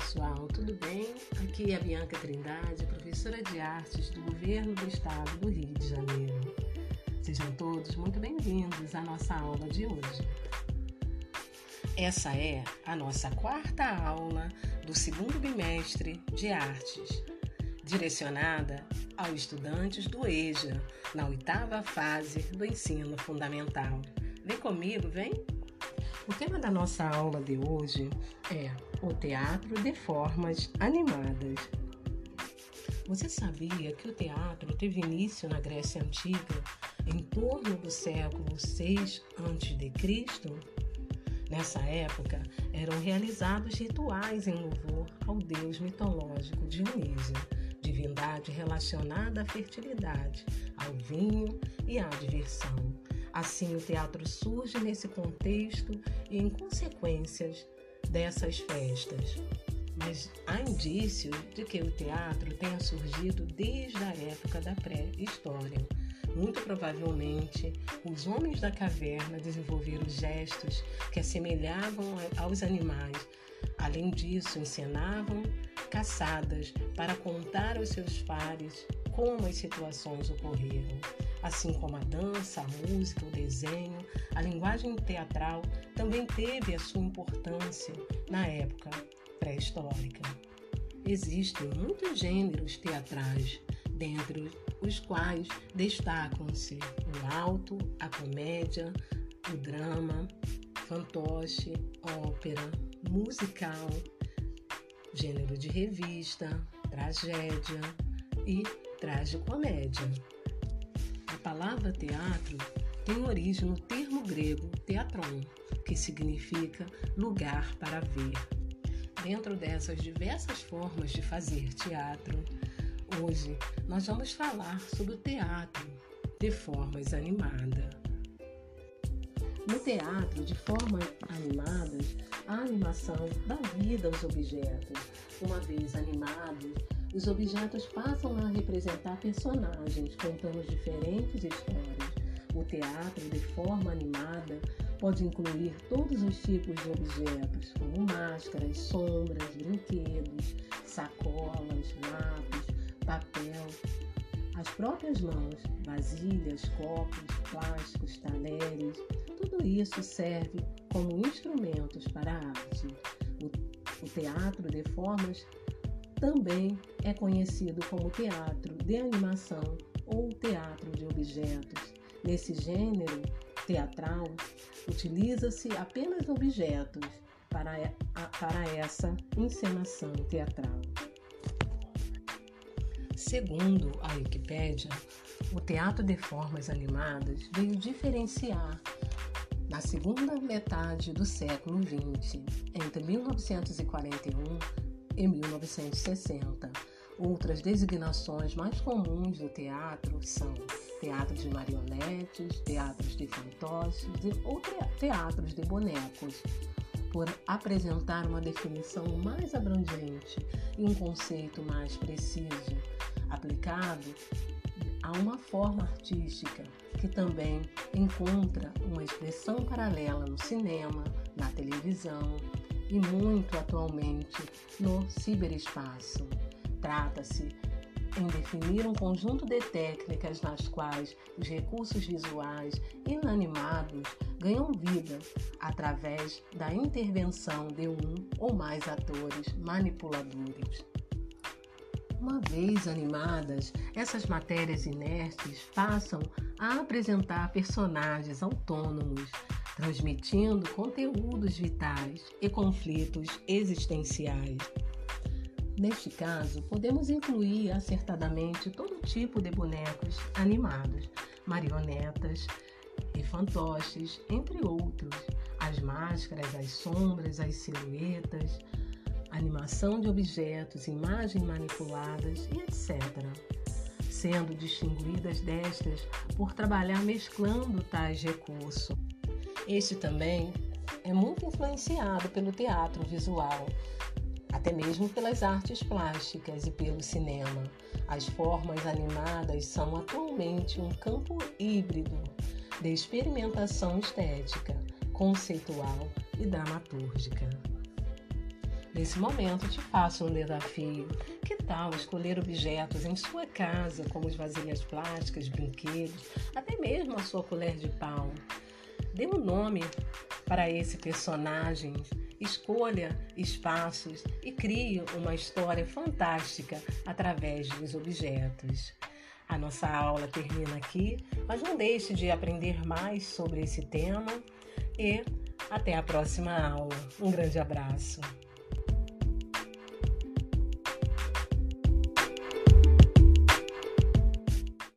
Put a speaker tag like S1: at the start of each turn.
S1: pessoal, tudo bem? Aqui é a Bianca Trindade, professora de artes do Governo do Estado do Rio de Janeiro. Sejam todos muito bem-vindos à nossa aula de hoje. Essa é a nossa quarta aula do segundo bimestre de artes, direcionada aos estudantes do EJA, na oitava fase do ensino fundamental. Vem comigo, vem! O tema da nossa aula de hoje é o teatro de formas animadas. Você sabia que o teatro teve início na Grécia Antiga em torno do século 6 a.C.? Nessa época, eram realizados rituais em louvor ao deus mitológico Dionísio, divindade relacionada à fertilidade, ao vinho e à diversão. Assim, o teatro surge nesse contexto e em consequências dessas festas. Mas há indícios de que o teatro tenha surgido desde a época da pré-história. Muito provavelmente, os homens da caverna desenvolveram gestos que assemelhavam aos animais. Além disso, encenavam caçadas para contar aos seus pares como as situações ocorreram assim como a dança, a música, o desenho, a linguagem teatral também teve a sua importância na época pré-histórica. Existem muitos gêneros teatrais, dentre os quais destacam-se o alto, a comédia, o drama, fantoche, ópera, musical, gênero de revista, tragédia e tragicomédia palavra teatro tem origem no termo grego teatron, que significa lugar para ver. Dentro dessas diversas formas de fazer teatro, hoje nós vamos falar sobre o teatro de formas animadas. No teatro de formas animadas, a animação dá vida aos objetos. Uma vez animados, os objetos passam a representar personagens contando diferentes histórias. O teatro, de forma animada, pode incluir todos os tipos de objetos, como máscaras, sombras, brinquedos, sacolas, lápis, papel, as próprias mãos, vasilhas, copos, plásticos, talheres, tudo isso serve como instrumentos para a arte. O, o teatro de formas também é conhecido como teatro de animação ou teatro de objetos. Nesse gênero teatral, utiliza-se apenas objetos para, para essa encenação teatral. Segundo a Wikipédia, o teatro de formas animadas veio diferenciar na segunda metade do século XX, entre 1941 em 1960. Outras designações mais comuns do teatro são teatros de marionetes, teatros de fantoches ou teatros de bonecos, por apresentar uma definição mais abrangente e um conceito mais preciso, aplicado a uma forma artística que também encontra uma expressão paralela no cinema, na televisão, e muito atualmente no ciberespaço. Trata-se em definir um conjunto de técnicas nas quais os recursos visuais inanimados ganham vida através da intervenção de um ou mais atores manipuladores. Uma vez animadas, essas matérias inertes passam a apresentar personagens autônomos transmitindo conteúdos vitais e conflitos existenciais. Neste caso, podemos incluir acertadamente todo tipo de bonecos animados, marionetas e fantoches, entre outros, as máscaras, as sombras, as silhuetas, animação de objetos, imagens manipuladas e etc. Sendo distinguidas destas por trabalhar mesclando tais recursos. Este também é muito influenciado pelo teatro visual, até mesmo pelas artes plásticas e pelo cinema. As formas animadas são atualmente um campo híbrido de experimentação estética, conceitual e dramatúrgica. Nesse momento, te faço um desafio. Que tal escolher objetos em sua casa, como as vasilhas plásticas, brinquedos, até mesmo a sua colher de pau? Dê um nome para esse personagem, escolha espaços e crie uma história fantástica através dos objetos. A nossa aula termina aqui, mas não deixe de aprender mais sobre esse tema e até a próxima aula. Um grande abraço.